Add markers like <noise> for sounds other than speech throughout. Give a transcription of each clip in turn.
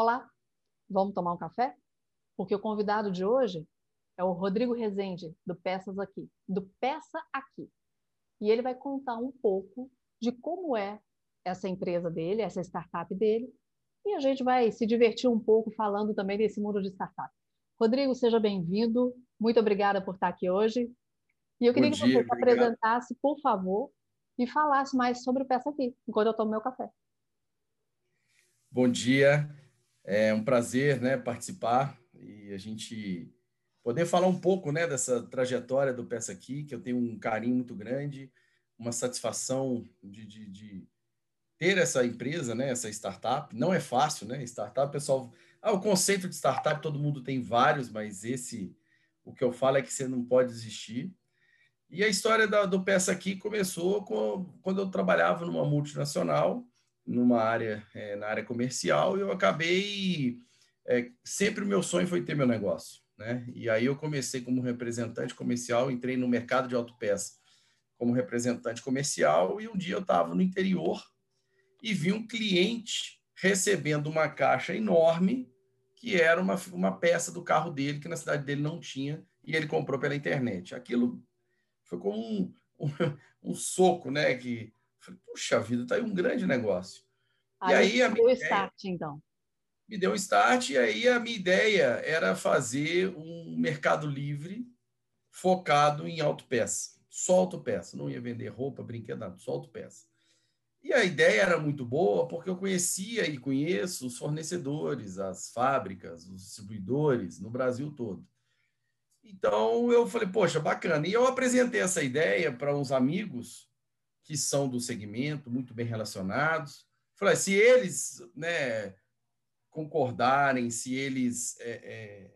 Olá, vamos tomar um café? Porque o convidado de hoje é o Rodrigo Rezende, do Peças Aqui, do Peça Aqui. E ele vai contar um pouco de como é essa empresa dele, essa startup dele, e a gente vai se divertir um pouco falando também desse mundo de startup. Rodrigo, seja bem-vindo. Muito obrigada por estar aqui hoje. E eu queria Bom que dia, você se apresentasse, por favor, e falasse mais sobre o Peça Aqui, enquanto eu tomo meu café. Bom dia. É um prazer né, participar e a gente poder falar um pouco né, dessa trajetória do Peça Aqui, que eu tenho um carinho muito grande, uma satisfação de, de, de ter essa empresa, né, essa startup. Não é fácil, né? Startup, pessoal. Ah, o conceito de startup todo mundo tem vários, mas esse, o que eu falo é que você não pode desistir. E a história da, do Peça Aqui começou com, quando eu trabalhava numa multinacional numa área, é, na área comercial, e eu acabei. É, sempre o meu sonho foi ter meu negócio. Né? E aí eu comecei como representante comercial, entrei no mercado de autopeça como representante comercial, e um dia eu estava no interior e vi um cliente recebendo uma caixa enorme que era uma, uma peça do carro dele que na cidade dele não tinha e ele comprou pela internet. Aquilo foi como um, <laughs> um, um soco, né? Que Falei, puxa vida, tá aí um grande negócio. Aí, e aí a deu start, então. Me deu um start, e aí a minha ideia era fazer um mercado livre focado em autopeça. Só autopeça. Não ia vender roupa, brinquedo, nada, só autopeça. E a ideia era muito boa porque eu conhecia e conheço os fornecedores, as fábricas, os distribuidores no Brasil todo. Então eu falei, poxa, bacana. E eu apresentei essa ideia para uns amigos que são do segmento, muito bem relacionados. Falei, se eles né, concordarem, se eles é, é,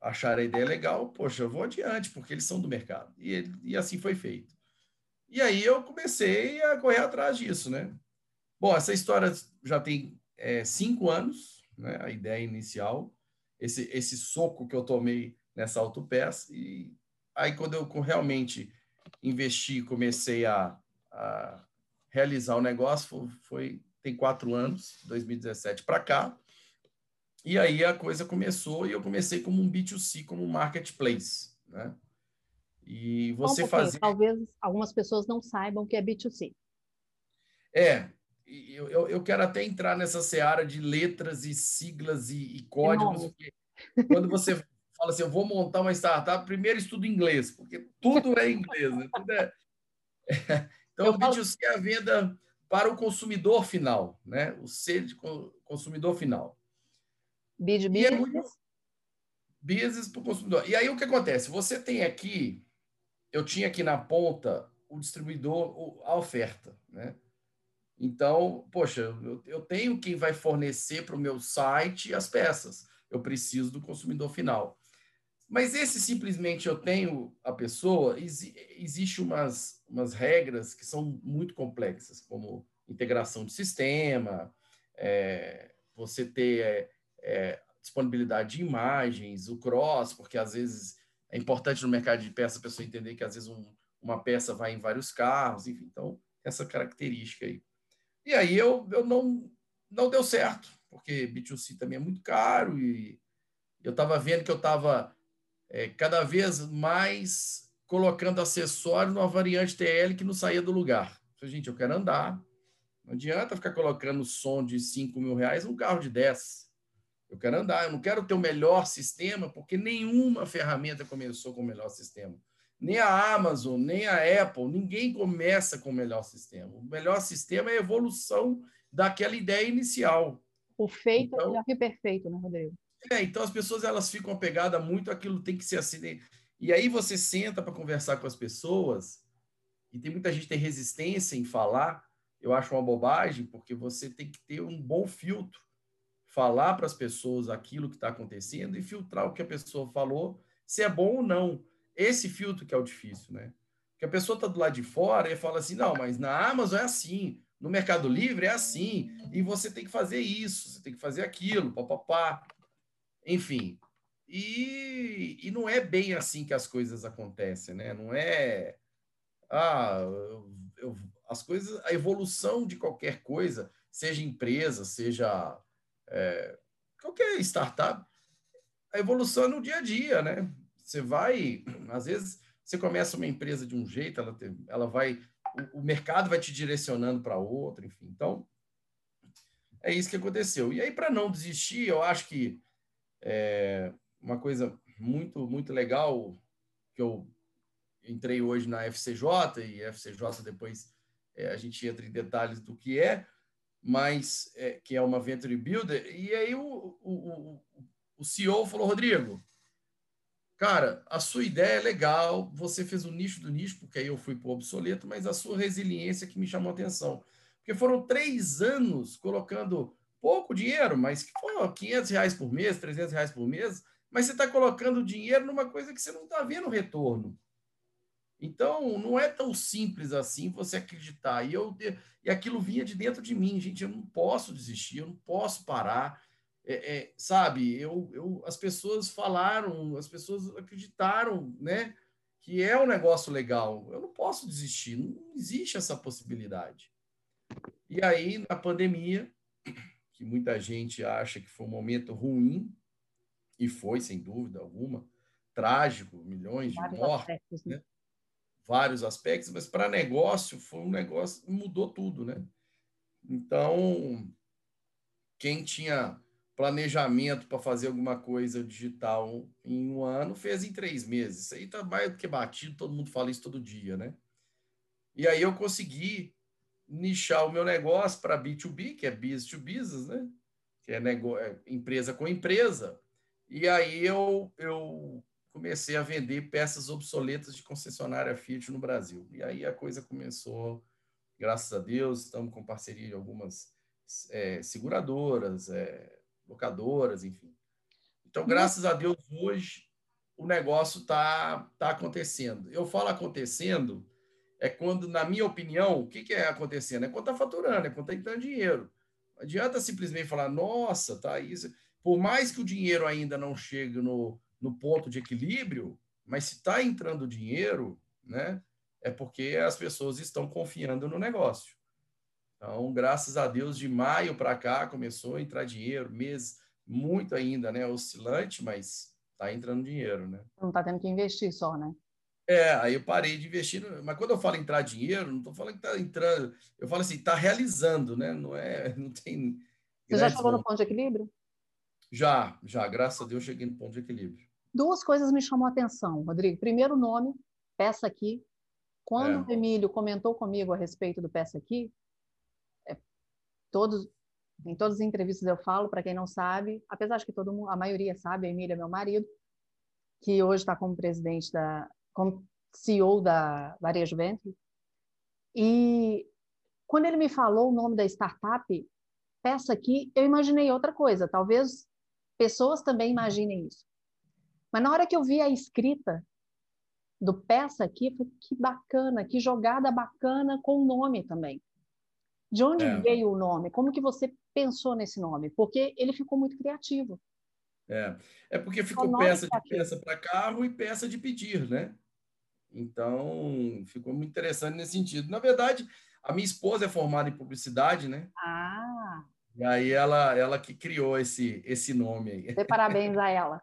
acharem a ideia legal, poxa, eu vou adiante, porque eles são do mercado. E, e assim foi feito. E aí eu comecei a correr atrás disso, né? Bom, essa história já tem é, cinco anos, né? A ideia inicial, esse, esse soco que eu tomei nessa autopeça. E aí, quando eu realmente investi, comecei a, a realizar o negócio foi, foi tem quatro anos, 2017 para cá. E aí a coisa começou e eu comecei como um B2C, como um marketplace, né? E você um fazer. Talvez algumas pessoas não saibam o que é B2C. É, eu, eu, eu, quero até entrar nessa seara de letras e siglas e, e códigos. Quando você fala assim, eu vou montar uma startup, primeiro estudo inglês, porque tudo é inglês, né? Tudo é... Então, o B2C é a venda para o consumidor final, né? O C de consumidor final. B de business. É muito... Business para o consumidor. E aí o que acontece? Você tem aqui, eu tinha aqui na ponta o distribuidor, a oferta, né? Então, poxa, eu, eu tenho quem vai fornecer para o meu site as peças. Eu preciso do consumidor final. Mas esse simplesmente eu tenho a pessoa, existe umas, umas regras que são muito complexas, como integração de sistema, é, você ter é, é, disponibilidade de imagens, o cross, porque às vezes é importante no mercado de peça a pessoa entender que às vezes um, uma peça vai em vários carros, enfim, então essa característica aí. E aí eu, eu não, não deu certo, porque B2C também é muito caro e eu estava vendo que eu estava é, cada vez mais colocando acessórios numa variante TL que não saía do lugar. gente, eu quero andar. Não adianta ficar colocando som de 5 mil reais num carro de 10. Eu quero andar, eu não quero ter o melhor sistema, porque nenhuma ferramenta começou com o melhor sistema. Nem a Amazon, nem a Apple, ninguém começa com o melhor sistema. O melhor sistema é a evolução daquela ideia inicial. O feito então, é melhor que perfeito, né, Rodrigo? É, então as pessoas elas ficam apegadas muito àquilo tem que ser assim. E aí você senta para conversar com as pessoas e tem muita gente que tem resistência em falar. Eu acho uma bobagem, porque você tem que ter um bom filtro, falar para as pessoas aquilo que está acontecendo e filtrar o que a pessoa falou, se é bom ou não. Esse filtro que é o difícil, né? Porque a pessoa está do lado de fora e fala assim, não, mas na Amazon é assim, no Mercado Livre é assim, e você tem que fazer isso, você tem que fazer aquilo, papapá. Enfim, e, e não é bem assim que as coisas acontecem, né? Não é. Ah, eu, eu, as coisas, a evolução de qualquer coisa, seja empresa, seja é, qualquer startup, a evolução é no dia a dia, né? Você vai, às vezes, você começa uma empresa de um jeito, ela, ela vai, o, o mercado vai te direcionando para outro, enfim. Então, é isso que aconteceu. E aí, para não desistir, eu acho que é uma coisa muito, muito legal que eu entrei hoje na FCJ, e FCJ depois é, a gente entra em detalhes do que é, mas é, que é uma Venture Builder. E aí o, o, o, o CEO falou, Rodrigo, cara, a sua ideia é legal, você fez o nicho do nicho, porque aí eu fui para o obsoleto, mas a sua resiliência que me chamou a atenção. Porque foram três anos colocando pouco dinheiro, mas que foi 500 reais por mês, 300 reais por mês, mas você está colocando dinheiro numa coisa que você não está vendo retorno. Então, não é tão simples assim você acreditar. E, eu, e aquilo vinha de dentro de mim, gente. Eu não posso desistir, eu não posso parar. É, é, sabe, eu, eu, as pessoas falaram, as pessoas acreditaram, né? Que é um negócio legal. Eu não posso desistir, não existe essa possibilidade. E aí, na pandemia, que muita gente acha que foi um momento ruim, e foi, sem dúvida alguma, trágico, milhões de Vários mortes, aspectos, né? né? vários aspectos, mas para negócio foi um negócio mudou tudo, né? Então, quem tinha planejamento para fazer alguma coisa digital em um ano fez em três meses. Isso aí tá mais do que batido, todo mundo fala isso todo dia, né? E aí eu consegui nichar o meu negócio para B2B, que é business to business, né? Que é, é empresa com empresa. E aí eu, eu comecei a vender peças obsoletas de concessionária Fiat no Brasil. E aí a coisa começou, graças a Deus, estamos com parceria de algumas é, seguradoras, é, locadoras, enfim. Então, graças a Deus, hoje o negócio está tá acontecendo. Eu falo acontecendo, é quando, na minha opinião, o que, que é acontecendo? É quando está faturando, é quando está entrando dinheiro. Não adianta simplesmente falar, nossa, tá isso. Por mais que o dinheiro ainda não chegue no, no ponto de equilíbrio, mas se está entrando dinheiro, né, é porque as pessoas estão confiando no negócio. Então, graças a Deus, de maio para cá começou a entrar dinheiro, mês muito ainda, né, oscilante, mas está entrando dinheiro, né? Não está tendo que investir só, né? É, aí eu parei de investir, mas quando eu falo entrar dinheiro, não estou falando que está entrando, eu falo assim, está realizando, né? Não é, <laughs> não tem. Você já chegou no ponto de equilíbrio? Já, já, graças a Deus cheguei no ponto de equilíbrio. Duas coisas me chamam a atenção, Rodrigo. Primeiro, nome, Peça Aqui. Quando é. o Emílio comentou comigo a respeito do Peça Aqui, é, todos, em todas as entrevistas eu falo, para quem não sabe, apesar de que todo mundo, a maioria sabe, a Emília é meu marido, que hoje está como presidente da, como CEO da Varejo Venture. E quando ele me falou o nome da startup, Peça Aqui, eu imaginei outra coisa. Talvez pessoas também imaginem isso. Mas na hora que eu vi a escrita do peça aqui, eu falei, que bacana, que jogada bacana com o nome também. De onde é. veio o nome? Como que você pensou nesse nome? Porque ele ficou muito criativo. É, é porque ficou peça de peça para carro e peça de pedir, né? Então, ficou muito interessante nesse sentido. Na verdade, a minha esposa é formada em publicidade, né? Ah! E aí ela, ela que criou esse, esse nome aí. Dê parabéns a ela.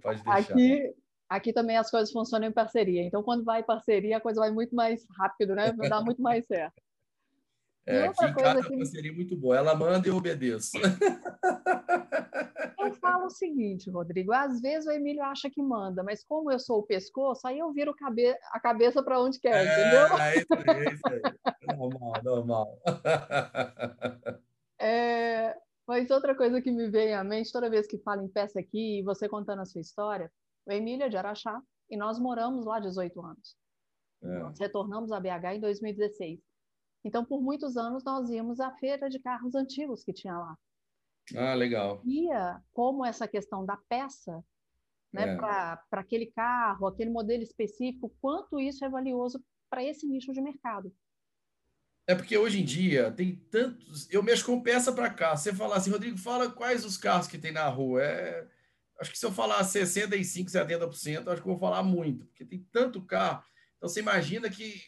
Pode deixar. Aqui, aqui também as coisas funcionam em parceria. Então, quando vai em parceria, a coisa vai muito mais rápido, né? Dá muito mais certo. É, aqui em casa que... a parceria é muito boa. Ela manda e eu obedeço. Eu falo <laughs> o seguinte, Rodrigo, às vezes o Emílio acha que manda, mas como eu sou o pescoço, aí eu viro cabe... a cabeça para onde quer, é, entendeu? É isso aí, é isso aí. Normal, normal. <laughs> É, mas outra coisa que me vem à mente toda vez que falo em peça aqui e você contando a sua história, o Emília é de Araxá e nós moramos lá 18 anos. É. Nós retornamos a BH em 2016. Então, por muitos anos, nós íamos à feira de carros antigos que tinha lá. Ah, legal. Via como essa questão da peça né, é. para aquele carro, aquele modelo específico, quanto isso é valioso para esse nicho de mercado. É porque hoje em dia tem tantos. Eu mexo com peça para cá. Você falar assim, Rodrigo, fala quais os carros que tem na rua. É... Acho que se eu falar 65%, 70%, acho que eu vou falar muito, porque tem tanto carro. Então você imagina que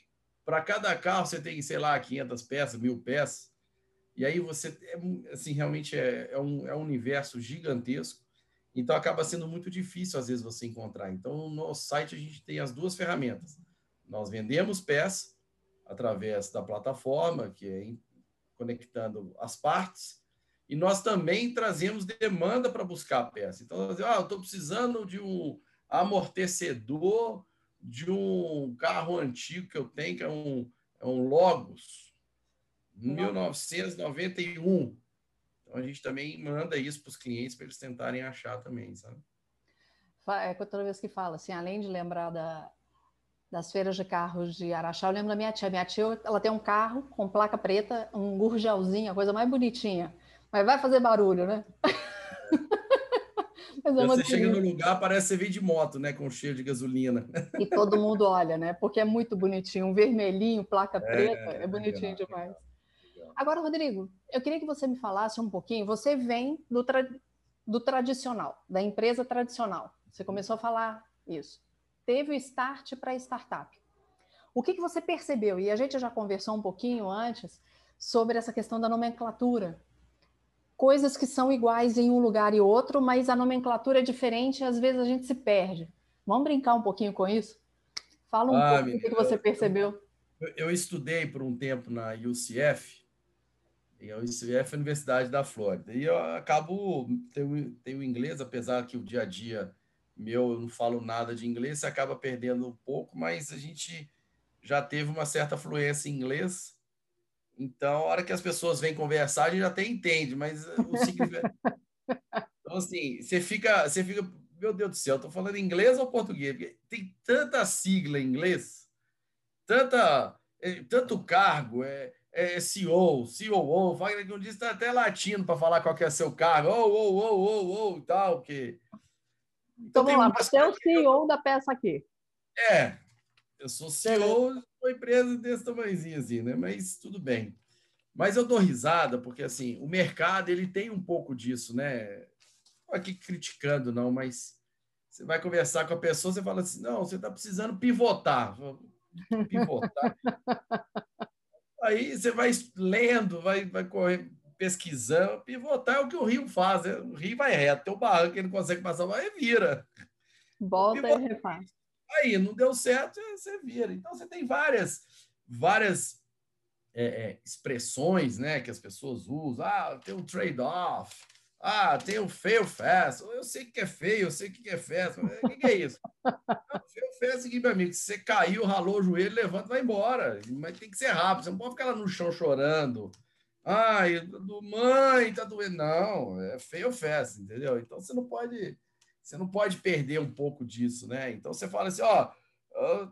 para cada carro você tem, sei lá, 500 peças, mil peças. E aí você, é, assim, realmente é, é, um, é um universo gigantesco. Então acaba sendo muito difícil às vezes você encontrar. Então no nosso site a gente tem as duas ferramentas. Nós vendemos pés através da plataforma, que é conectando as partes, e nós também trazemos demanda para buscar a peça. Então, ah, eu estou precisando de um amortecedor de um carro antigo que eu tenho, que é um, é um Logos, 1991. Então, a gente também manda isso para os clientes para eles tentarem achar também, sabe? É toda vez que fala, assim, além de lembrar da, das feiras de carros de Araxá, eu lembro da minha tia. Minha tia, ela tem um carro com placa preta, um gurgelzinho, a coisa mais bonitinha. Mas vai fazer barulho, né? <laughs> Você chega no lugar, parece que você vem de moto, né? Com cheio de gasolina. E todo mundo olha, né? Porque é muito bonitinho. Um vermelhinho, placa é, preta, é, é bonitinho legal, demais. Legal. Agora, Rodrigo, eu queria que você me falasse um pouquinho. Você vem do, tra... do tradicional, da empresa tradicional. Você começou a falar isso teve o start para startup. O que, que você percebeu? E a gente já conversou um pouquinho antes sobre essa questão da nomenclatura. Coisas que são iguais em um lugar e outro, mas a nomenclatura é diferente e às vezes a gente se perde. Vamos brincar um pouquinho com isso? Fala um ah, pouco o que, que você percebeu. Eu, eu, estudei por um tempo na UCF, e a UCF é a Universidade da Flórida, e eu acabo tenho, tenho inglês, apesar que o dia a dia meu, eu não falo nada de inglês, você acaba perdendo um pouco, mas a gente já teve uma certa fluência em inglês. Então, a hora que as pessoas vêm conversar, a gente até entende, mas o significado... <laughs> Então, assim, você fica, você fica, meu Deus do céu, estou falando inglês ou português? Porque tem tanta sigla em inglês, tanta, é, tanto cargo, é, é CEO, COO, fala que um dia está até latino para falar qual que é seu cargo, ou, ou, ou, ou, ou, e tal, porque então, vamos lá, você é o CEO da peça aqui. É, eu sou CEO de uma empresa desse tamanhozinho assim, né? Mas tudo bem. Mas eu dou risada porque assim, o mercado ele tem um pouco disso, né? Não aqui criticando não, mas você vai conversar com a pessoa, você fala assim: "Não, você está precisando pivotar". Pivotar. <laughs> Aí você vai lendo, vai vai correr pesquisando, pivotar é o que o Rio faz. Né? O Rio vai reto, tem o barranco que ele não consegue passar, vai vira. Volta e refaz. Aí, não deu certo, você vira. Então, você tem várias, várias é, é, expressões né, que as pessoas usam. Ah, tem um trade-off. Ah, tem o fail fast. Eu sei que é feio, eu sei que é fast. O que, que é isso? fast é o seguinte, meu amigo. Se você caiu, ralou o joelho, levanta vai embora. Mas tem que ser rápido. Você não pode ficar lá no chão chorando. Ai, do mãe, tá doendo. Não, é feio festa, entendeu? Então você não pode, você não pode perder um pouco disso, né? Então você fala assim, ó,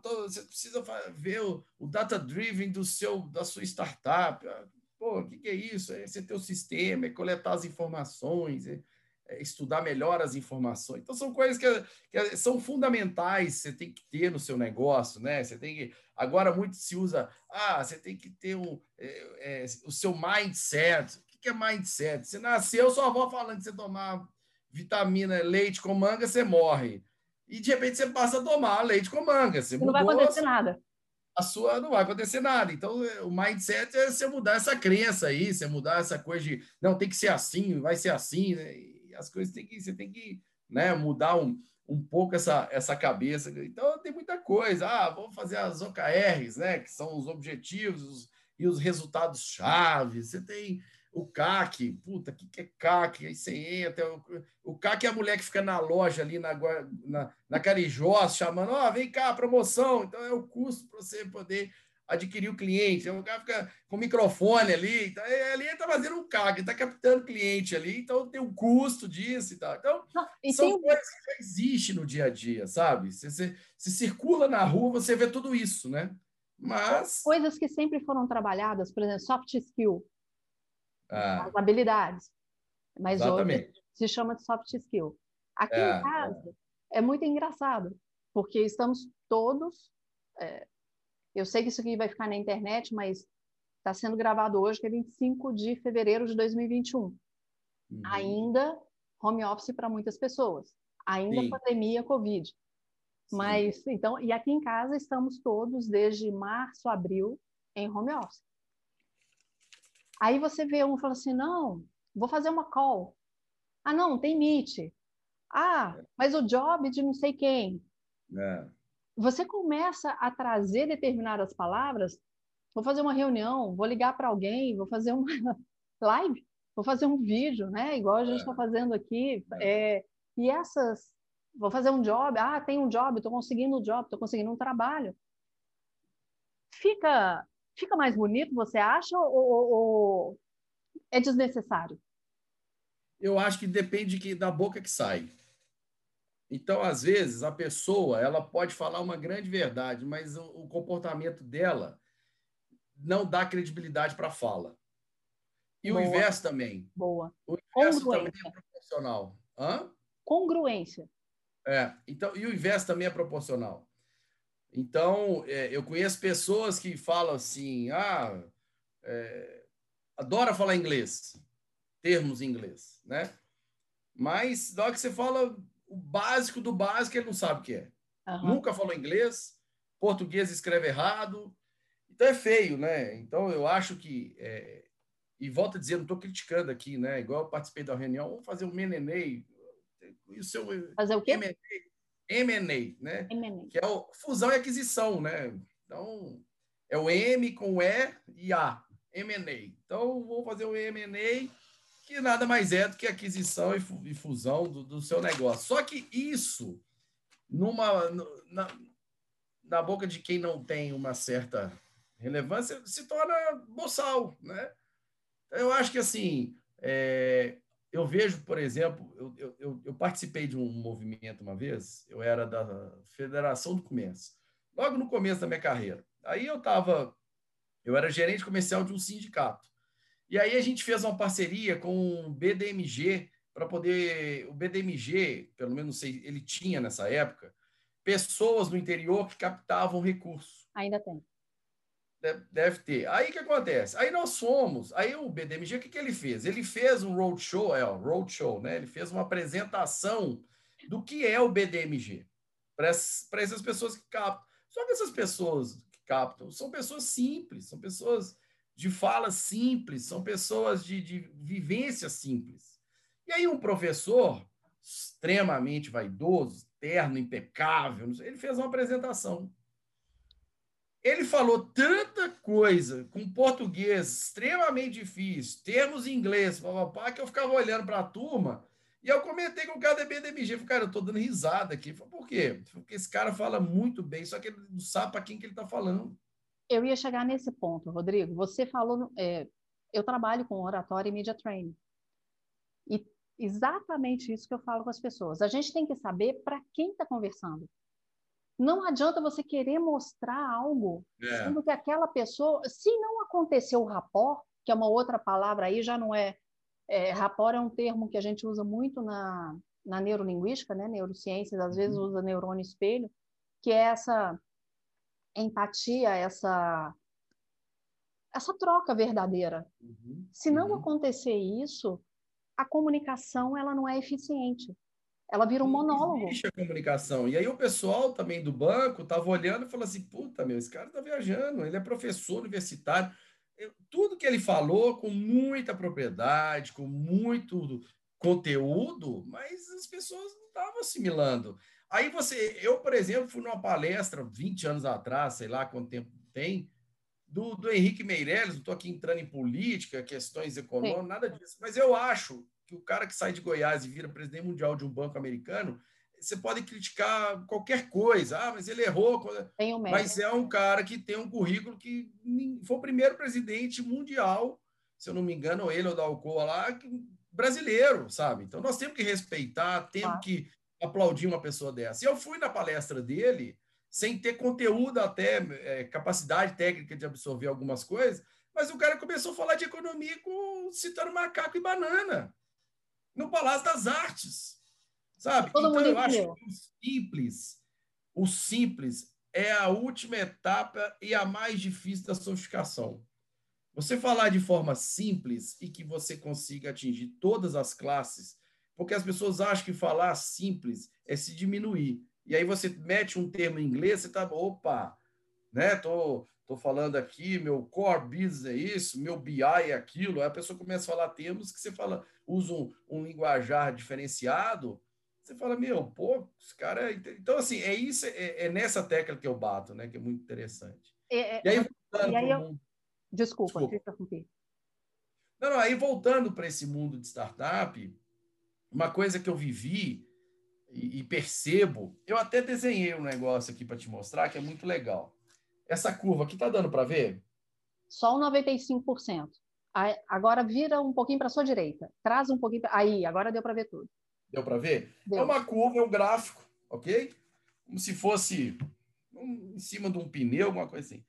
tô, você precisa ver o, o data driven do seu, da sua startup. Pô, o que, que é isso? É você ter o sistema, é coletar as informações, é, é estudar melhor as informações. Então, são coisas que, que, são fundamentais, você tem que ter no seu negócio, né? Você tem que. Agora, muito se usa, ah, você tem que ter um, é, é, o seu mindset. O que é mindset? Você nasceu, sua avó falando que você tomar vitamina, leite com manga, você morre. E de repente você passa a tomar leite com manga. Você não vai acontecer nada. A sua não vai acontecer nada. Então, é, o mindset é você mudar essa crença aí, você mudar essa coisa de não tem que ser assim, vai ser assim, né? as coisas tem que, você tem que né, mudar um, um pouco essa, essa cabeça. Então, tem muita coisa. Ah, vamos fazer as OKRs, né, que são os objetivos e os resultados chaves. Você tem o CAC, puta, o que, que é CAC? Aí você entra. O, o CAC é a mulher que fica na loja ali na, na, na Carijós, chamando: Ó, oh, vem cá, promoção. Então, é o custo para você poder adquirir o cliente. O cara fica com o microfone ali, tá, ali ele está fazendo um ele está captando cliente ali, então tem um custo disso e tal. Então, e são tem... coisas que já existem no dia a dia, sabe? Você, você, você, circula na rua, você vê tudo isso, né? Mas. Coisas que sempre foram trabalhadas, por exemplo, soft skill, ah, as habilidades. Mas exatamente. hoje se chama de soft skill. Aqui é, em casa é. é muito engraçado, porque estamos todos. É, eu sei que isso aqui vai ficar na internet, mas está sendo gravado hoje, que é 25 de fevereiro de 2021. Uhum. Ainda home office para muitas pessoas. Ainda Sim. pandemia Covid. Sim. Mas, então, e aqui em casa estamos todos desde março, abril, em home office. Aí você vê um e fala assim, não, vou fazer uma call. Ah, não, tem Meet. Ah, mas o job de não sei quem. É. Você começa a trazer determinadas palavras. Vou fazer uma reunião, vou ligar para alguém, vou fazer uma <laughs> live, vou fazer um vídeo, né? Igual a gente está é. fazendo aqui. É. é. e essas, vou fazer um job. Ah, tem um job, estou conseguindo um job, estou conseguindo um trabalho. Fica, fica mais bonito, você acha, ou, ou, ou é desnecessário? Eu acho que depende que, da boca que sai. Então, às vezes, a pessoa ela pode falar uma grande verdade, mas o, o comportamento dela não dá credibilidade para a fala. E Boa. o inverso também. Boa. O inverso também é proporcional. Hã? Congruência. É, então, e o inverso também é proporcional. Então, é, eu conheço pessoas que falam assim, ah, é, adora falar inglês, termos em inglês, né? Mas na hora que você fala o básico do básico, ele não sabe o que é. Uhum. Nunca falou inglês, português escreve errado, então é feio, né? Então eu acho que é, e volto a dizer, não estou criticando aqui, né? Igual eu participei da reunião, vamos fazer um MNE. E o seu fazer o quê? M&A, né? Que é o fusão e aquisição, né? Então, é o M com E e A, M&A. Então, vou fazer o M&A, que nada mais é do que aquisição e fusão do, do seu negócio. Só que isso, numa, na, na boca de quem não tem uma certa relevância, se torna boçal, né? Eu acho que, assim, é, eu vejo, por exemplo, eu, eu, eu, participei de um movimento uma vez, eu era da Federação do Comércio, logo no começo da minha carreira. Aí eu estava, eu era gerente comercial de um sindicato. E aí a gente fez uma parceria com o BDMG para poder, o BDMG, pelo menos sei, ele tinha nessa época, pessoas no interior que captavam recursos. Ainda tem. Deve, ter. Aí o que acontece? Aí nós fomos. Aí o BDMG, o que, que ele fez? Ele fez um roadshow, é, roadshow, né? Ele fez uma apresentação do que é o BDMG para essas pessoas que captam. Só que essas pessoas que captam são pessoas simples, são pessoas de fala simples, são pessoas de, de vivência simples. E aí um professor extremamente vaidoso, terno, impecável, ele fez uma apresentação ele falou tanta coisa com português extremamente difícil, termos em inglês, papapá, que eu ficava olhando para a turma e eu comentei com o cara da BDMG. Falei, cara, eu estou dando risada aqui. Falei, por quê? Porque esse cara fala muito bem, só que ele não sabe para quem que ele está falando. Eu ia chegar nesse ponto, Rodrigo. Você falou, é, eu trabalho com oratória e media training. E exatamente isso que eu falo com as pessoas. A gente tem que saber para quem está conversando. Não adianta você querer mostrar algo, é. sendo que aquela pessoa, se não aconteceu o rapport, que é uma outra palavra aí, já não é, é rapport é um termo que a gente usa muito na, na neurolinguística, né? Neurociências, às vezes uhum. usa neurônio espelho, que é essa empatia, essa essa troca verdadeira. Uhum. Se não uhum. acontecer isso, a comunicação ela não é eficiente. Ela vira um monólogo. Existe a comunicação. E aí o pessoal também do banco estava olhando e falou assim: puta, meu, esse cara está viajando, ele é professor universitário. Eu, tudo que ele falou com muita propriedade, com muito conteúdo, mas as pessoas não estavam assimilando. Aí você, eu, por exemplo, fui numa palestra 20 anos atrás, sei lá quanto tempo tem, do, do Henrique Meirelles, não estou aqui entrando em política, questões econômicas, Sim. nada disso, mas eu acho que o cara que sai de Goiás e vira presidente mundial de um banco americano, você pode criticar qualquer coisa. Ah, mas ele errou. Mas é um cara que tem um currículo que foi o primeiro presidente mundial, se eu não me engano, ele ou da Alcoa lá, brasileiro, sabe? Então nós temos que respeitar, temos ah. que aplaudir uma pessoa dessa. E eu fui na palestra dele, sem ter conteúdo até, é, capacidade técnica de absorver algumas coisas, mas o cara começou a falar de economia com, citando macaco e banana no Palácio das Artes, sabe? Todo então, eu acho que o simples, o simples é a última etapa e a mais difícil da sofisticação. Você falar de forma simples e que você consiga atingir todas as classes, porque as pessoas acham que falar simples é se diminuir. E aí você mete um termo em inglês, você tá, opa, né? Tô, tô falando aqui, meu core business é isso, meu BI é aquilo. Aí a pessoa começa a falar termos que você fala, usa um, um linguajar diferenciado. Você fala, meu, pô, esse cara. É... Então, assim, é isso, é, é, nessa tecla que eu bato, né? Que é muito interessante. É, é e aí, e aí eu... Desculpa, Desculpa. Não, não, aí voltando para esse mundo de startup, uma coisa que eu vivi e, e percebo, eu até desenhei um negócio aqui para te mostrar que é muito legal. Essa curva aqui tá dando para ver? Só o 95%. Aí, agora vira um pouquinho para sua direita. Traz um pouquinho. Pra... Aí, agora deu para ver tudo. Deu para ver? Deu. É uma curva, é um gráfico, ok? Como se fosse um, em cima de um pneu, alguma coisa assim.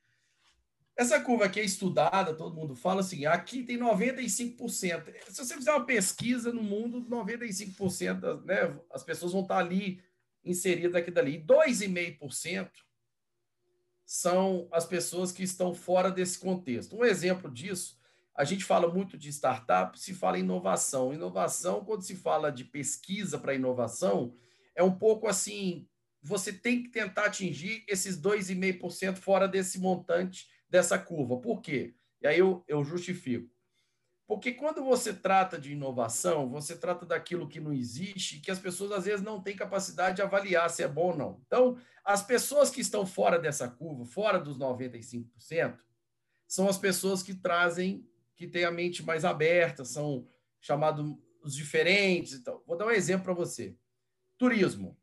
Essa curva aqui é estudada, todo mundo fala assim, aqui tem 95%. Se você fizer uma pesquisa no mundo, 95% das, né, as pessoas vão estar ali inseridas aqui dali. E 2,5% são as pessoas que estão fora desse contexto. Um exemplo disso, a gente fala muito de startup, se fala em inovação. Inovação, quando se fala de pesquisa para inovação, é um pouco assim, você tem que tentar atingir esses 2,5% fora desse montante dessa curva. Por quê? E aí eu, eu justifico. Porque quando você trata de inovação, você trata daquilo que não existe, que as pessoas às vezes não têm capacidade de avaliar se é bom ou não. Então, as pessoas que estão fora dessa curva, fora dos 95%, são as pessoas que trazem, que têm a mente mais aberta, são chamados os diferentes. Então, vou dar um exemplo para você. Turismo.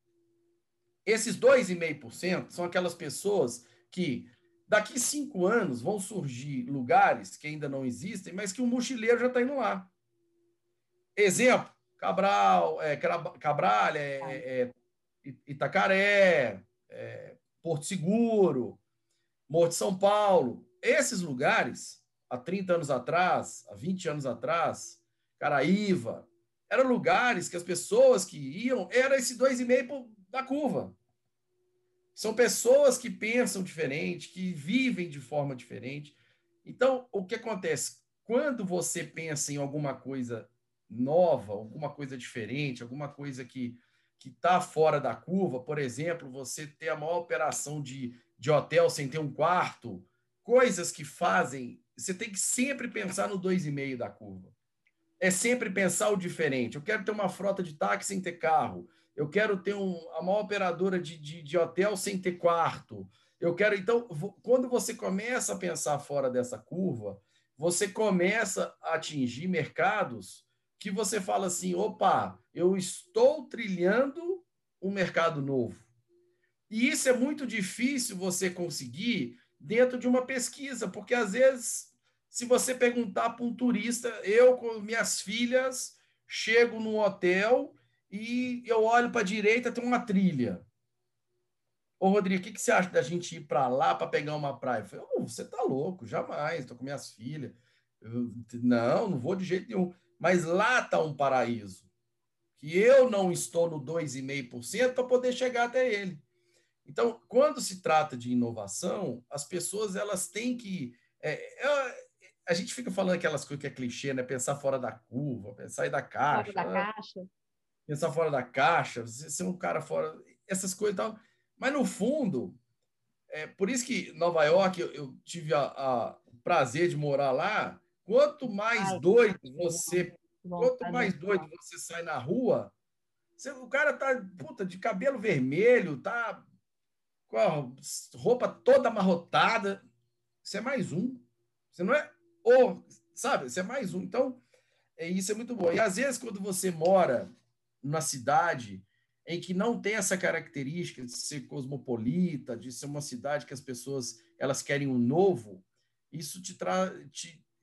Esses 2,5% são aquelas pessoas que Daqui cinco anos vão surgir lugares que ainda não existem, mas que o mochileiro já está indo lá. Exemplo, Cabral, é, é, é, é Itacaré, é, Porto Seguro, Morro de São Paulo. Esses lugares, há 30 anos atrás, há 20 anos atrás, Caraíva, eram lugares que as pessoas que iam, era esse 2,5 da curva. São pessoas que pensam diferente, que vivem de forma diferente. Então, o que acontece? Quando você pensa em alguma coisa nova, alguma coisa diferente, alguma coisa que que está fora da curva, por exemplo, você ter a maior operação de, de hotel sem ter um quarto, coisas que fazem, você tem que sempre pensar no 2,5 da curva. É sempre pensar o diferente. Eu quero ter uma frota de táxi sem ter carro eu quero ter um, a maior operadora de, de, de hotel sem ter quarto. Eu quero. Então, quando você começa a pensar fora dessa curva, você começa a atingir mercados que você fala assim: opa, eu estou trilhando um mercado novo. E isso é muito difícil você conseguir dentro de uma pesquisa, porque às vezes, se você perguntar para um turista, eu com minhas filhas chego num hotel e eu olho para a direita, tem uma trilha. Ô, Rodrigo, o que, que você acha da gente ir para lá para pegar uma praia? Eu falei, oh, você tá louco, jamais, estou com minhas filhas. Eu, não, não vou de jeito nenhum. Mas lá está um paraíso, que eu não estou no 2,5% para poder chegar até ele. Então, quando se trata de inovação, as pessoas elas têm que. É, é, a gente fica falando aquelas coisas que é clichê, né? Pensar fora da curva, pensar da caixa. Fora da caixa pensar fora da caixa, ser um cara fora, essas coisas e tal. Mas no fundo, é por isso que Nova York eu, eu tive o prazer de morar lá. Quanto mais Ai, doido você, quanto mais doido você sai na rua, você, o cara tá puta, de cabelo vermelho, tá com a roupa toda amarrotada. Você é mais um. Você não é ou, sabe? Você é mais um. Então, é, isso é muito bom. E às vezes, quando você mora na cidade em que não tem essa característica de ser cosmopolita, de ser uma cidade que as pessoas elas querem um novo, isso te traz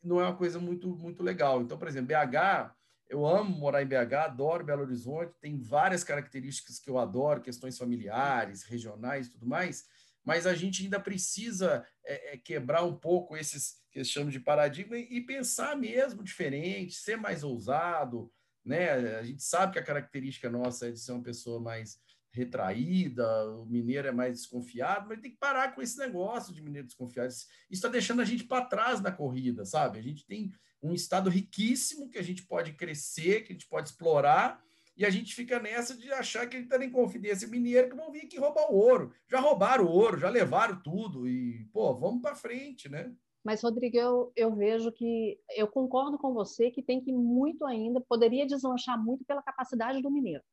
não é uma coisa muito muito legal. Então, por exemplo, BH, eu amo morar em BH, adoro Belo Horizonte, tem várias características que eu adoro, questões familiares, regionais, tudo mais. Mas a gente ainda precisa é, é, quebrar um pouco esses que eles chamam de paradigma e, e pensar mesmo diferente, ser mais ousado, né? A gente sabe que a característica nossa é de ser uma pessoa mais retraída, o mineiro é mais desconfiado, mas tem que parar com esse negócio de mineiro desconfiado. Isso está deixando a gente para trás na corrida, sabe? A gente tem um estado riquíssimo que a gente pode crescer, que a gente pode explorar, E a gente fica nessa de achar que ele está em confidência mineiro que vão vir aqui roubar o ouro. Já roubaram o ouro, já levaram tudo. E, pô, vamos para frente, né? Mas, Rodrigo, eu, eu vejo que eu concordo com você que tem que muito ainda, poderia deslanchar muito pela capacidade do mineiro.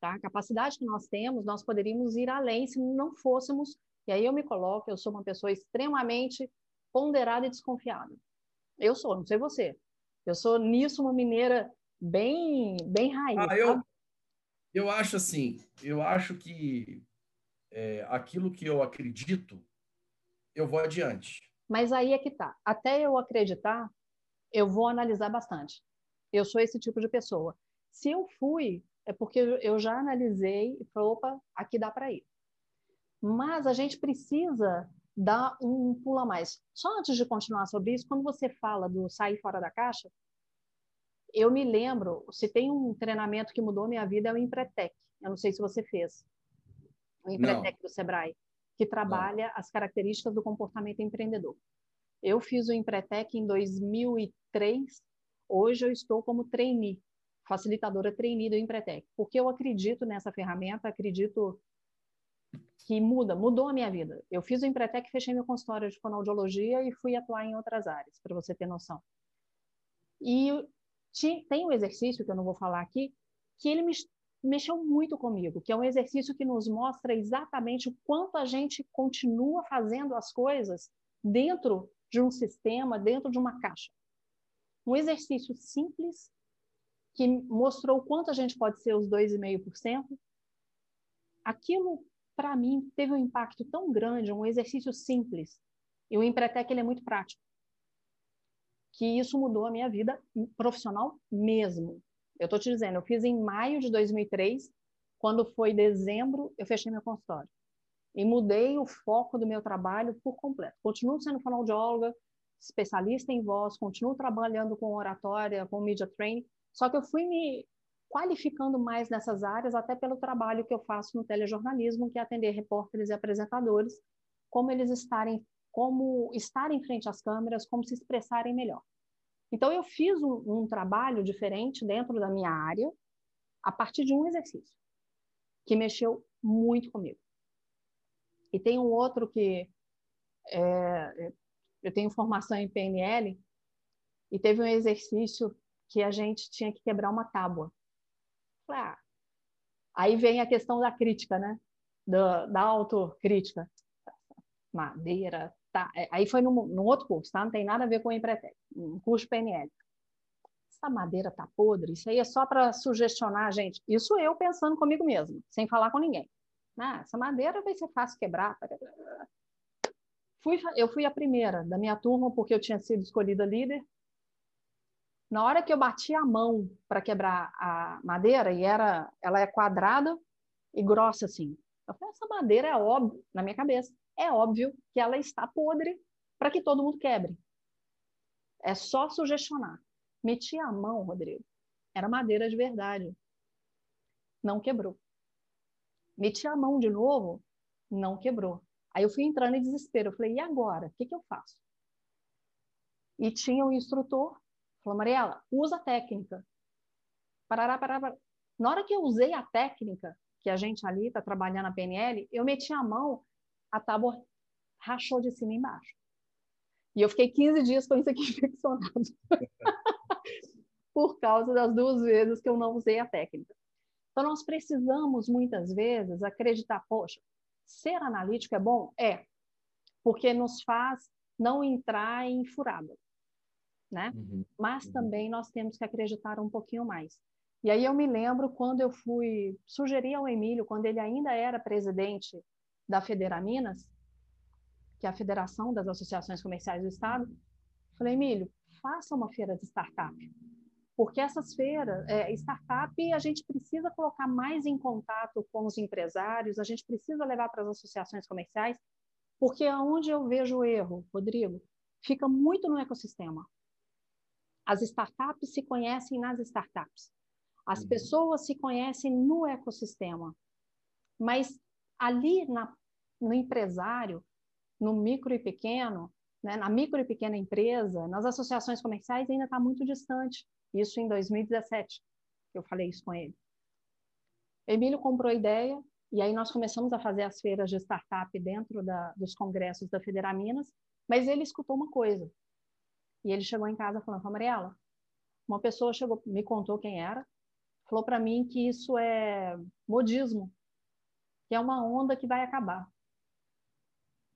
Tá? A capacidade que nós temos, nós poderíamos ir além se não fôssemos, e aí eu me coloco, eu sou uma pessoa extremamente ponderada e desconfiada. Eu sou, não sei você. Eu sou nisso uma mineira bem, bem raiz. Ah, eu, eu acho assim, eu acho que é, aquilo que eu acredito, eu vou adiante. Mas aí é que tá. Até eu acreditar, eu vou analisar bastante. Eu sou esse tipo de pessoa. Se eu fui, é porque eu já analisei e falei, opa, aqui dá para ir. Mas a gente precisa dar um pulo a mais. Só antes de continuar sobre isso, quando você fala do sair fora da caixa, eu me lembro, se tem um treinamento que mudou minha vida, é o Empretec. Eu não sei se você fez. O Empretec não. do Sebrae, que trabalha não. as características do comportamento empreendedor. Eu fiz o Empretec em 2003. Hoje eu estou como trainee, facilitadora trainee do Empretec, porque eu acredito nessa ferramenta, acredito que muda, mudou a minha vida. Eu fiz o Empretec, fechei meu consultório de fonoaudiologia e fui atuar em outras áreas, para você ter noção. E tem um exercício que eu não vou falar aqui, que ele me mexeu muito comigo, que é um exercício que nos mostra exatamente o quanto a gente continua fazendo as coisas dentro de um sistema, dentro de uma caixa. Um exercício simples que mostrou o quanto a gente pode ser os 2,5%. Aquilo, para mim, teve um impacto tão grande, um exercício simples. E o Empretec ele é muito prático que isso mudou a minha vida profissional mesmo. Eu estou te dizendo, eu fiz em maio de 2003, quando foi dezembro, eu fechei meu consultório. E mudei o foco do meu trabalho por completo. Continuo sendo fonoaudióloga, especialista em voz, continuo trabalhando com oratória, com media training, só que eu fui me qualificando mais nessas áreas, até pelo trabalho que eu faço no telejornalismo, que é atender repórteres e apresentadores, como eles estarem como estar em frente às câmeras, como se expressarem melhor. Então, eu fiz um, um trabalho diferente dentro da minha área, a partir de um exercício, que mexeu muito comigo. E tem um outro que é, eu tenho formação em PNL, e teve um exercício que a gente tinha que quebrar uma tábua. Ah, aí vem a questão da crítica, né? Da, da autocrítica. Madeira, Tá, é, aí foi num, num, outro curso, tá? Não tem nada a ver com o Empretec, um curso PNL. Essa madeira tá podre, isso aí é só para sugestionar a gente. Isso eu pensando comigo mesmo, sem falar com ninguém. Ah, essa madeira vai ser fácil quebrar. Fui, eu fui a primeira da minha turma, porque eu tinha sido escolhida líder. Na hora que eu bati a mão para quebrar a madeira, e era, ela é quadrada e grossa assim. Eu falei, essa madeira é óbvio, na minha cabeça é óbvio que ela está podre para que todo mundo quebre. É só sugestionar. Meti a mão, Rodrigo. Era madeira de verdade. Não quebrou. Meti a mão de novo, não quebrou. Aí eu fui entrando em desespero. Eu falei, e agora? O que, que eu faço? E tinha um instrutor, falou, Mariela, usa a técnica. Parará, parará, parará. Na hora que eu usei a técnica, que a gente ali está trabalhando na PNL, eu meti a mão a tábua rachou de cima e embaixo. E eu fiquei 15 dias com isso aqui <laughs> infeccionado. <laughs> Por causa das duas vezes que eu não usei a técnica. Então, nós precisamos, muitas vezes, acreditar, poxa, ser analítico é bom? É, porque nos faz não entrar em furada, né? Uhum. Mas uhum. também nós temos que acreditar um pouquinho mais. E aí eu me lembro quando eu fui sugerir ao Emílio, quando ele ainda era presidente da Federaminas, que é a Federação das Associações Comerciais do Estado, falei, Emílio, faça uma feira de startup. Porque essas feiras, é, startup, a gente precisa colocar mais em contato com os empresários, a gente precisa levar para as associações comerciais, porque aonde eu vejo o erro, Rodrigo, fica muito no ecossistema. As startups se conhecem nas startups. As uhum. pessoas se conhecem no ecossistema. Mas ali na no empresário, no micro e pequeno, né, na micro e pequena empresa, nas associações comerciais, ainda está muito distante. Isso em 2017, eu falei isso com ele. Emílio comprou a ideia e aí nós começamos a fazer as feiras de startup dentro da, dos congressos da Federaminas, mas ele escutou uma coisa. E ele chegou em casa falando, Mariela, uma pessoa chegou, me contou quem era, falou para mim que isso é modismo, que é uma onda que vai acabar.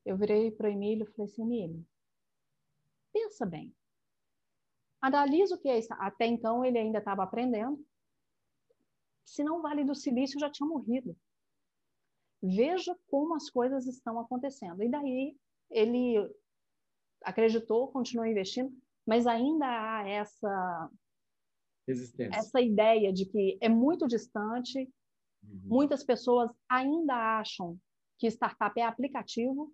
Eu virei para o Emílio e falei assim, Emílio, pensa bem. Analisa o que é isso. Até então ele ainda estava aprendendo. Se não Vale do Silício já tinha morrido. Veja como as coisas estão acontecendo. E daí ele acreditou, continuou investindo, mas ainda há essa Resistência. essa ideia de que é muito distante. Uhum. Muitas pessoas ainda acham que startup é aplicativo?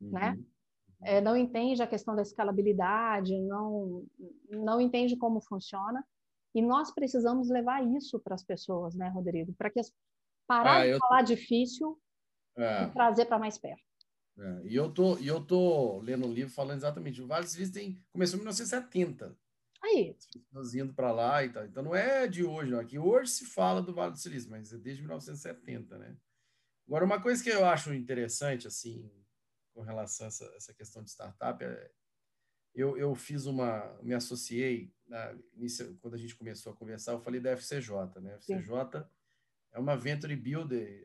Uhum. né? É, não entende a questão da escalabilidade, não não entende como funciona. E nós precisamos levar isso para as pessoas, né, Rodrigo? Para que as parar ah, de falar difícil é. e trazer para mais perto. É. E eu tô, eu tô lendo um livro falando exatamente. O Vale Silício tem, começou em 1970. Aí. As pessoas indo para lá e tal. Então não é de hoje, não. Aqui hoje se fala do Vale do Silício, mas é desde 1970, né? Agora, uma coisa que eu acho interessante, assim, com relação a essa, essa questão de startup, é, eu, eu fiz uma, me associei, na, quando a gente começou a conversar, eu falei da FCJ, né? FCJ Sim. é uma Venture Builder,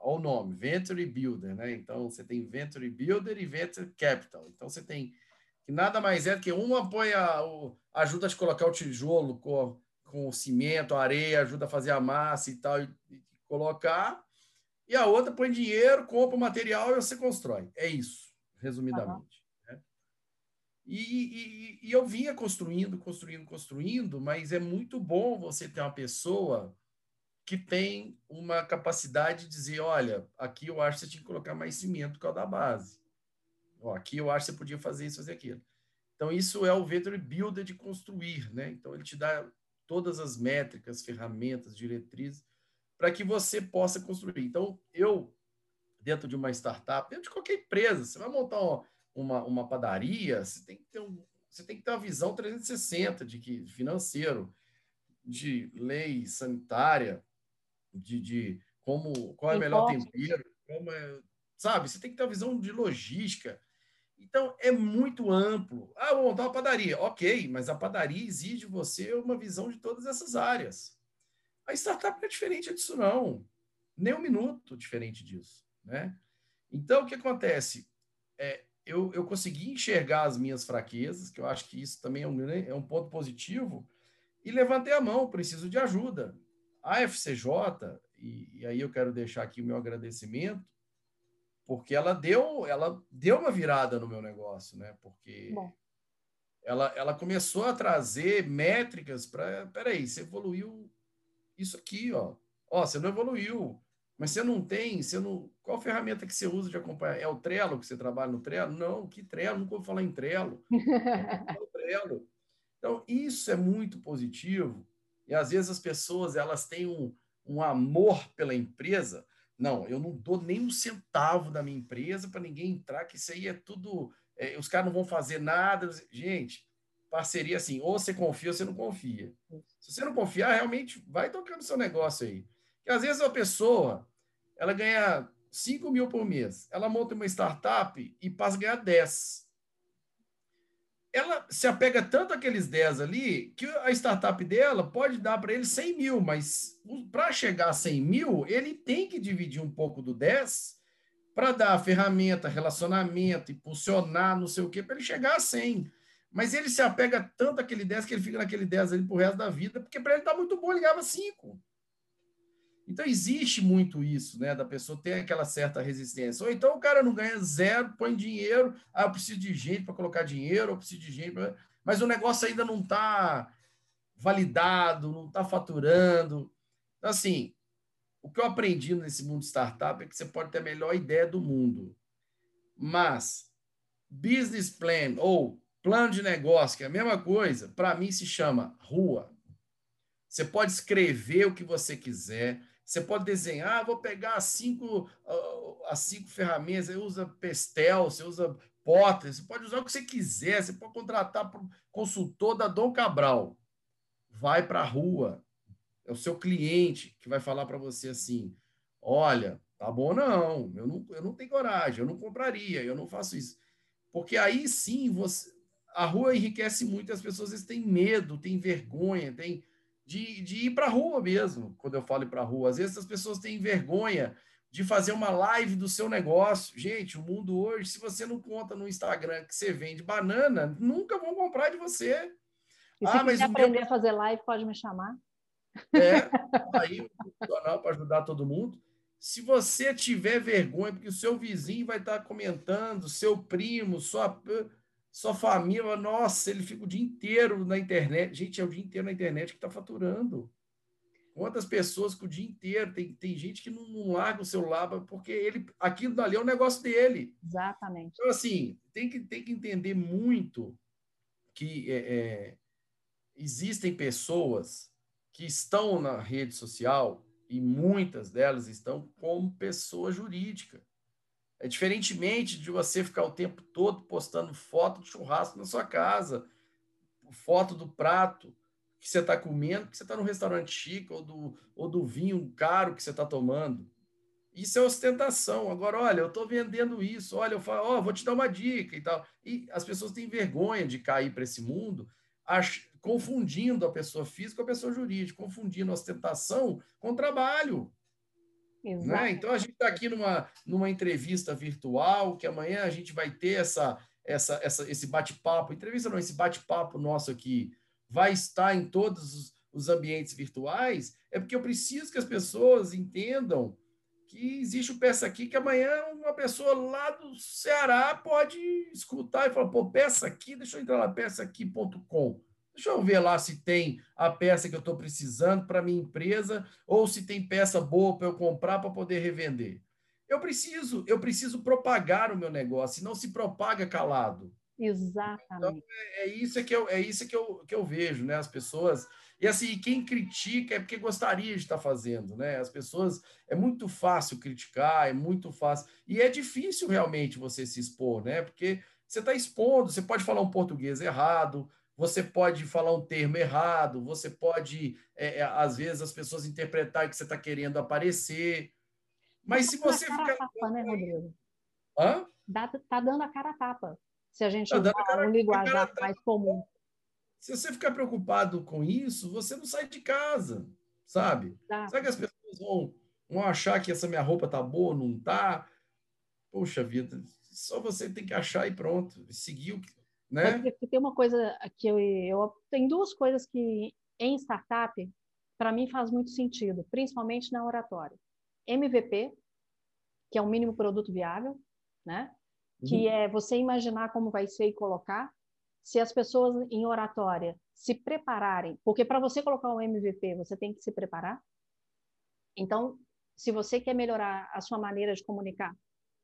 ao nome, Venture Builder, né? Então, você tem Venture Builder e Venture Capital. Então, você tem que nada mais é do que um apoia, o, ajuda a te colocar o tijolo com, com o cimento, a areia, ajuda a fazer a massa e tal, e, e colocar, e a outra põe dinheiro, compra o material e você constrói. É isso, resumidamente. Uhum. Né? E, e, e eu vinha construindo, construindo, construindo, mas é muito bom você ter uma pessoa que tem uma capacidade de dizer, olha, aqui eu acho que você tinha que colocar mais cimento que o da base. Ó, aqui eu acho que você podia fazer isso, fazer aquilo. Então, isso é o Venture Builder de construir, né? Então, ele te dá todas as métricas, ferramentas, diretrizes, para que você possa construir. Então, eu, dentro de uma startup, dentro de qualquer empresa, você vai montar uma, uma padaria, você tem que ter um, você tem que ter uma visão 360 de que financeiro, de lei sanitária, de, de como qual é o melhor tempero, como é, sabe? Você tem que ter uma visão de logística. Então é muito amplo. Ah, vou montar uma padaria, ok, mas a padaria exige de você uma visão de todas essas áreas. A startup não é diferente disso não, nem um minuto diferente disso, né? Então o que acontece? É, eu, eu consegui enxergar as minhas fraquezas, que eu acho que isso também é um, é um ponto positivo, e levantei a mão, preciso de ajuda. A FCJ, e, e aí eu quero deixar aqui o meu agradecimento, porque ela deu, ela deu uma virada no meu negócio, né? Porque ela, ela começou a trazer métricas para, peraí, você evoluiu isso aqui, ó. Ó, você não evoluiu, mas você não tem, você não, qual ferramenta que você usa de acompanhar? É o Trello que você trabalha no Trello? Não, que Trello? Nunca vou falar em Trello. <laughs> Trello. Então, isso é muito positivo. E às vezes as pessoas elas têm um, um amor pela empresa. Não, eu não dou nem um centavo da minha empresa para ninguém entrar, que isso aí é tudo. É, os caras não vão fazer nada. Gente, parceria assim, ou você confia ou você não confia. Se você não confiar, realmente vai tocando seu negócio aí. Porque às vezes a pessoa ela ganha 5 mil por mês, ela monta uma startup e passa a ganhar 10 ela se apega tanto àqueles 10 ali que a startup dela pode dar para ele 100 mil, mas para chegar a 100 mil, ele tem que dividir um pouco do 10 para dar ferramenta, relacionamento, impulsionar, não sei o quê, para ele chegar a 100. Mas ele se apega tanto àquele 10 que ele fica naquele 10 ali pro resto da vida, porque para ele tá muito bom, ele ganhava 5. Então, existe muito isso, né? Da pessoa ter aquela certa resistência. Ou então o cara não ganha zero, põe dinheiro, ah, eu preciso de gente para colocar dinheiro, eu preciso de gente, pra... mas o negócio ainda não está validado, não está faturando. Então, assim, o que eu aprendi nesse mundo startup é que você pode ter a melhor ideia do mundo, mas business plan ou plano de negócio, que é a mesma coisa, para mim se chama rua. Você pode escrever o que você quiser, você pode desenhar, ah, vou pegar as cinco, as cinco ferramentas, você usa Pestel, você usa Potter, você pode usar o que você quiser, você pode contratar consultor da Dom Cabral. Vai para a rua, É o seu cliente que vai falar para você assim: olha, tá bom, não, eu não, eu não tenho coragem, eu não compraria, eu não faço isso. Porque aí sim você. A rua enriquece muito, as pessoas têm medo, têm vergonha, têm de, de ir para a rua mesmo, quando eu falo ir para a rua. Às vezes as pessoas têm vergonha de fazer uma live do seu negócio. Gente, o mundo hoje, se você não conta no Instagram que você vende banana, nunca vão comprar de você. E se ah, mas aprender a fazer live, pode me chamar. É, aí para ajudar todo mundo. Se você tiver vergonha, porque o seu vizinho vai estar comentando, seu primo, sua, sua família, nossa, ele fica o dia inteiro na internet. Gente, é o dia inteiro na internet que está faturando. Quantas pessoas que o dia inteiro tem, tem gente que não, não larga o celular porque ele aquilo dali é o negócio dele. Exatamente. Então, assim, tem que, tem que entender muito que é, é, existem pessoas que estão na rede social e muitas delas estão como pessoa jurídica. É diferentemente de você ficar o tempo todo postando foto de churrasco na sua casa, foto do prato, que você está comendo, que você está no restaurante chique, ou do, ou do vinho caro que você está tomando. Isso é ostentação. Agora, olha, eu estou vendendo isso, olha, eu falo, oh, vou te dar uma dica e tal. E as pessoas têm vergonha de cair para esse mundo, ach... confundindo a pessoa física com a pessoa jurídica, confundindo ostentação com trabalho. Né? Então, a gente está aqui numa, numa entrevista virtual, que amanhã a gente vai ter essa, essa, essa, esse bate-papo, entrevista não, esse bate-papo nosso aqui, vai estar em todos os ambientes virtuais, é porque eu preciso que as pessoas entendam que existe o Peça Aqui, que amanhã uma pessoa lá do Ceará pode escutar e falar, pô, Peça Aqui, deixa eu entrar lá, peçaaqui.com. Deixa eu ver lá se tem a peça que eu estou precisando para minha empresa ou se tem peça boa para eu comprar para poder revender. Eu preciso, eu preciso propagar o meu negócio, não se propaga calado. Exatamente. Então, é, é, isso que eu, é isso que eu, que eu vejo, né? As pessoas. E assim, quem critica é porque gostaria de estar fazendo, né? As pessoas. É muito fácil criticar, é muito fácil. E é difícil realmente você se expor, né? Porque você está expondo, você pode falar um português errado, você pode falar um termo errado, você pode, é, é, às vezes, as pessoas interpretar que você está querendo aparecer. Mas se você ficar. Tapa, né, Rodrigo? Hã? Dá, tá dando a cara a tapa se a gente tá usar cara, um linguajar mais comum. Se você ficar preocupado com isso, você não sai de casa, sabe? Tá. Sabe que as pessoas vão, vão achar que essa minha roupa tá boa, não tá? Poxa vida, só você tem que achar e pronto, seguir o que, né? Tem uma coisa que eu, eu tem duas coisas que em startup para mim faz muito sentido, principalmente na oratória. MVP, que é o mínimo produto viável, né? que uhum. é você imaginar como vai ser e colocar. Se as pessoas em oratória se prepararem, porque para você colocar um MVP, você tem que se preparar. Então, se você quer melhorar a sua maneira de comunicar,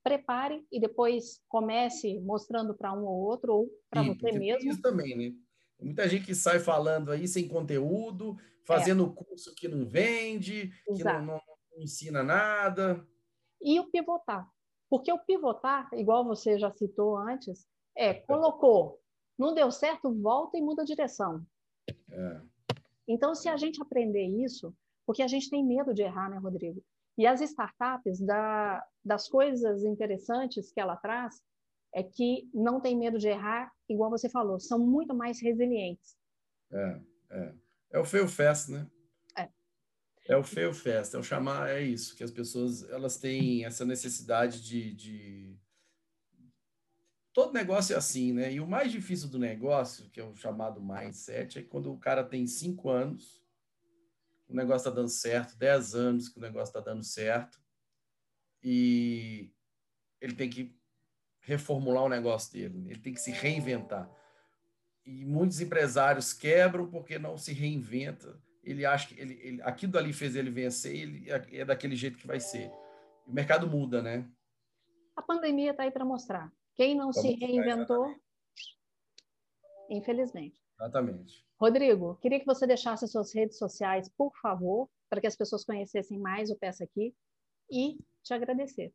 prepare e depois comece mostrando para um ou outro ou para você mesmo. Isso também, né? Muita gente que sai falando aí sem conteúdo, fazendo é. curso que não vende, Exato. que não, não, não ensina nada. E o pivotar. Porque o pivotar, igual você já citou antes, é <laughs> colocou, não deu certo, volta e muda a direção. É. Então, se a gente aprender isso, porque a gente tem medo de errar, né, Rodrigo? E as startups, da, das coisas interessantes que ela traz, é que não tem medo de errar, igual você falou, são muito mais resilientes. É, é. É o fail fast, né? É o fail fast, é o chamar, é isso, que as pessoas elas têm essa necessidade de, de... Todo negócio é assim, né? E o mais difícil do negócio, que é o chamado mindset, é quando o cara tem cinco anos, o negócio está dando certo, dez anos que o negócio está dando certo, e ele tem que reformular o negócio dele, ele tem que se reinventar. E muitos empresários quebram porque não se reinventa ele acha que ele, ele, aquilo dali fez ele vencer, ele é, é daquele jeito que vai ser. O mercado muda, né? A pandemia está aí para mostrar. Quem não se reinventou, infelizmente. Exatamente. Rodrigo, queria que você deixasse suas redes sociais, por favor, para que as pessoas conhecessem mais o Peça Aqui e te agradecer.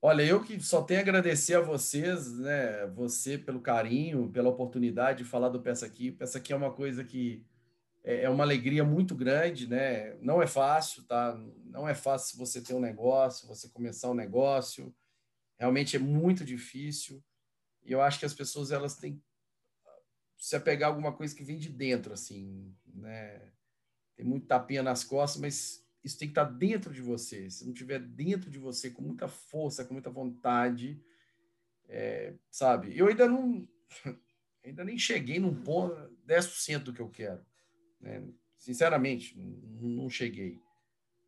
Olha, eu que só tenho a agradecer a vocês, né? Você pelo carinho, pela oportunidade de falar do Peça Aqui. Peça Aqui é uma coisa que é, é uma alegria muito grande, né? Não é fácil, tá? Não é fácil você ter um negócio, você começar um negócio. Realmente é muito difícil. E eu acho que as pessoas elas têm se apegar a alguma coisa que vem de dentro, assim, né? Tem muito tapinha nas costas, mas isso tem que estar dentro de você. Se não tiver dentro de você com muita força, com muita vontade, é, sabe? Eu ainda não, <laughs> ainda nem cheguei num ponto 10% do que eu quero. Né? Sinceramente, não cheguei.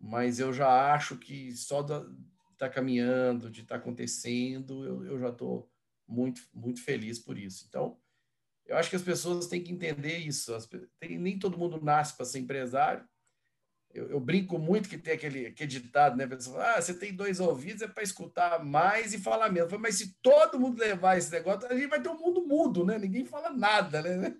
Mas eu já acho que só estar tá caminhando, de estar tá acontecendo, eu, eu já estou muito, muito feliz por isso. Então, eu acho que as pessoas têm que entender isso. As, tem, nem todo mundo nasce para ser empresário. Eu, eu, brinco muito que tem aquele, aquele ditado, né? Ah, você tem dois ouvidos, é para escutar mais e falar menos. Mas se todo mundo levar esse negócio, a gente vai ter um mundo mudo, né? Ninguém fala nada, né?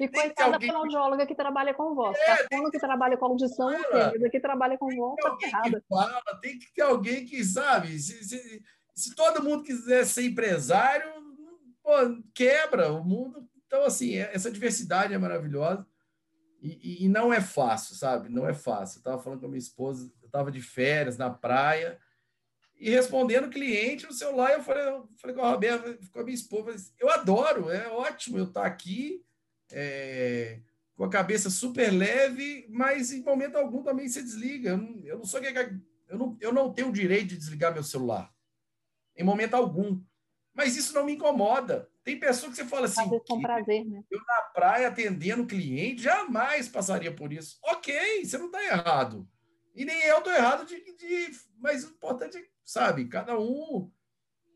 E coitada da fonoaudióloga que trabalha com voz. É, a fono que, que trabalha com audição, a que trabalha com voz, tá errada. Fala, tem que ter alguém que sabe. Se, se, se, todo mundo quiser ser empresário, pô, quebra o mundo. Então, assim, é, essa diversidade é maravilhosa. E, e, não é fácil, sabe? Não é fácil. Eu estava falando com a minha esposa, eu estava de férias na praia e respondendo cliente no celular. Eu falei, eu falei com a Roberta, com a minha esposa, eu adoro, é ótimo eu estar aqui é, com a cabeça super leve, mas em momento algum também se desliga. Eu não, eu não sou eu não, eu não tenho o direito de desligar meu celular em momento algum. Mas isso não me incomoda. Tem pessoa que você fala assim, com prazer, né? eu na praia atendendo cliente jamais passaria por isso. Ok, você não está errado. E nem eu estou errado de, de, mas o importante é, sabe, cada um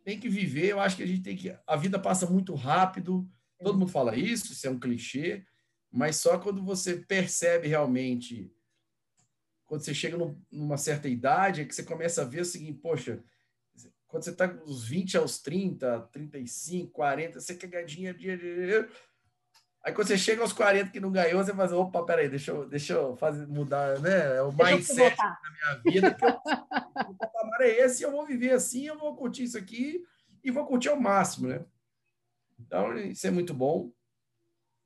tem que viver. Eu acho que a gente tem que. A vida passa muito rápido. Todo mundo fala isso, isso é um clichê, mas só quando você percebe realmente, quando você chega numa certa idade, é que você começa a ver o seguinte, poxa, quando você está dos 20 aos 30, 35, 40, você quer ganhar dinheiro, Aí quando você chega aos 40 que não ganhou, você faz, opa, peraí, deixa eu, deixa eu fazer, mudar, né? É o mindset da minha vida. Que eu, <laughs> o patamar é esse, eu vou viver assim, eu vou curtir isso aqui e vou curtir ao máximo, né? Então, isso é muito bom.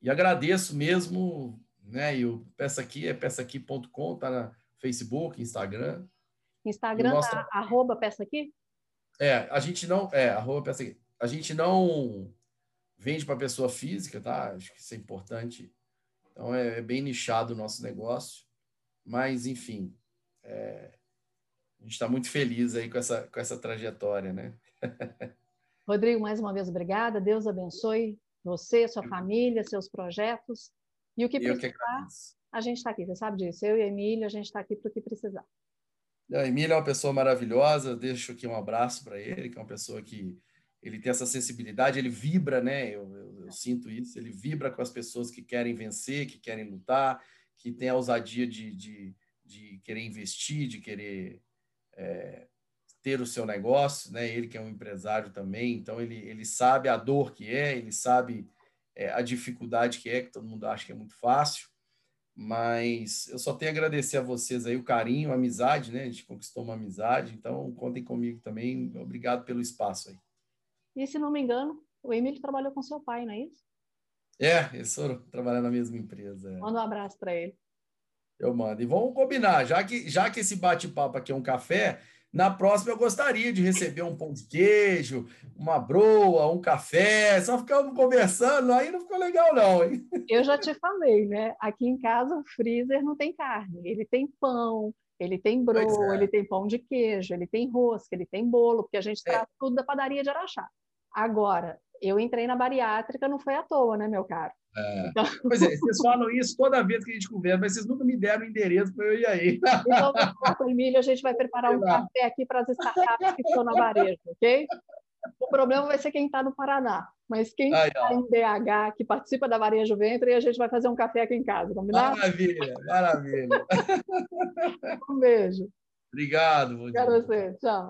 E agradeço mesmo, né? E o Peça Aqui é peçaaqui.com, tá na Facebook, Instagram. Instagram tá arroba Peça Aqui? É, a gente não, é, arroba Peça Aqui. A gente não vende para pessoa física, tá? Acho que isso é importante. Então, é, é bem nichado o nosso negócio. Mas, enfim, é, a gente está muito feliz aí com essa, com essa trajetória, né? <laughs> Rodrigo, mais uma vez, obrigada. Deus abençoe você, sua família, seus projetos. E o que precisar, que a gente está aqui. Você sabe disso. Eu e a Emília, a gente está aqui para o que precisar. A Emília é uma pessoa maravilhosa. Deixo aqui um abraço para ele, que é uma pessoa que ele tem essa sensibilidade, ele vibra, né? Eu, eu, eu, sinto isso. Ele vibra com as pessoas que querem vencer, que querem lutar, que tem a ousadia de, de, de querer investir, de querer é, ter o seu negócio, né? Ele que é um empresário também, então ele, ele sabe a dor que é, ele sabe é, a dificuldade que é, que todo mundo acha que é muito fácil, mas eu só tenho a agradecer a vocês aí o carinho, a amizade, né? A gente conquistou uma amizade, então contem comigo também. Obrigado pelo espaço aí. E se não me engano, o Emílio trabalhou com seu pai, não é isso? É, eles foram trabalhar na mesma empresa. É. Manda um abraço para ele. Eu mando. E vamos combinar, já que, já que esse bate-papo aqui é um café, na próxima, eu gostaria de receber um pão de queijo, uma broa, um café, só ficamos conversando, aí não ficou legal, não. Hein? Eu já te falei, né? Aqui em casa o freezer não tem carne, ele tem pão, ele tem broa, é. ele tem pão de queijo, ele tem rosca, ele tem bolo, porque a gente é. traz tudo da padaria de Araxá. Agora, eu entrei na bariátrica, não foi à toa, né, meu caro? É. Então... Pois é, vocês falam isso toda vez que a gente conversa, mas vocês nunca me deram o endereço para eu ir aí. Então, com o Emílio, a gente vai preparar um café aqui para as startups que estão na varejo, ok? O problema vai ser quem está no Paraná, mas quem está em BH, que participa da Varejo Ventre, a gente vai fazer um café aqui em casa, combinado? Maravilha, maravilha. <laughs> Um beijo. Obrigado. Obrigado a você. Tchau.